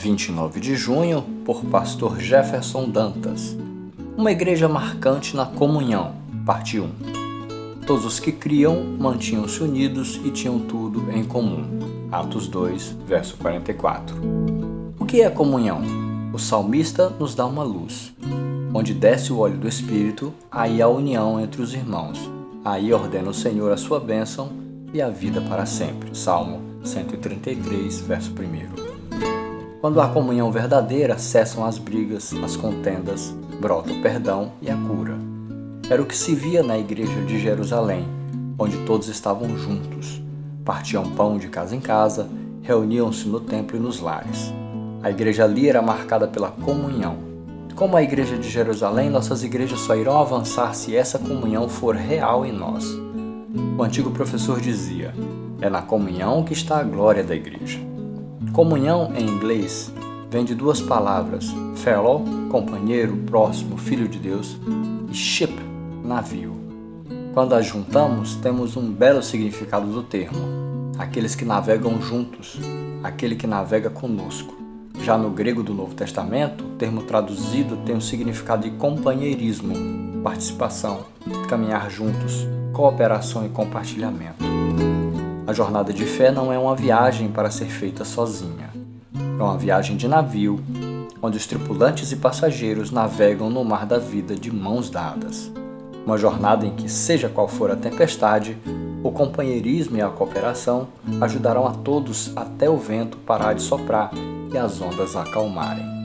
29 de junho, por Pastor Jefferson Dantas. Uma igreja marcante na comunhão, parte 1. Todos os que criam mantinham-se unidos e tinham tudo em comum. Atos 2, verso 44. O que é comunhão? O salmista nos dá uma luz. Onde desce o óleo do Espírito, aí a união entre os irmãos. Aí ordena o Senhor a sua bênção e a vida para sempre. Salmo 133, verso 1. Quando há comunhão verdadeira, cessam as brigas, as contendas, brota o perdão e a cura. Era o que se via na igreja de Jerusalém, onde todos estavam juntos. Partiam pão de casa em casa, reuniam-se no templo e nos lares. A igreja ali era marcada pela comunhão. Como a igreja de Jerusalém, nossas igrejas só irão avançar se essa comunhão for real em nós. O antigo professor dizia: é na comunhão que está a glória da igreja. Comunhão em inglês vem de duas palavras: fellow, companheiro, próximo, filho de Deus, e ship, navio. Quando as juntamos, temos um belo significado do termo: aqueles que navegam juntos, aquele que navega conosco. Já no grego do Novo Testamento, o termo traduzido tem o significado de companheirismo, participação, caminhar juntos, cooperação e compartilhamento. A jornada de fé não é uma viagem para ser feita sozinha. É uma viagem de navio, onde os tripulantes e passageiros navegam no mar da vida de mãos dadas. Uma jornada em que, seja qual for a tempestade, o companheirismo e a cooperação ajudarão a todos até o vento parar de soprar e as ondas acalmarem.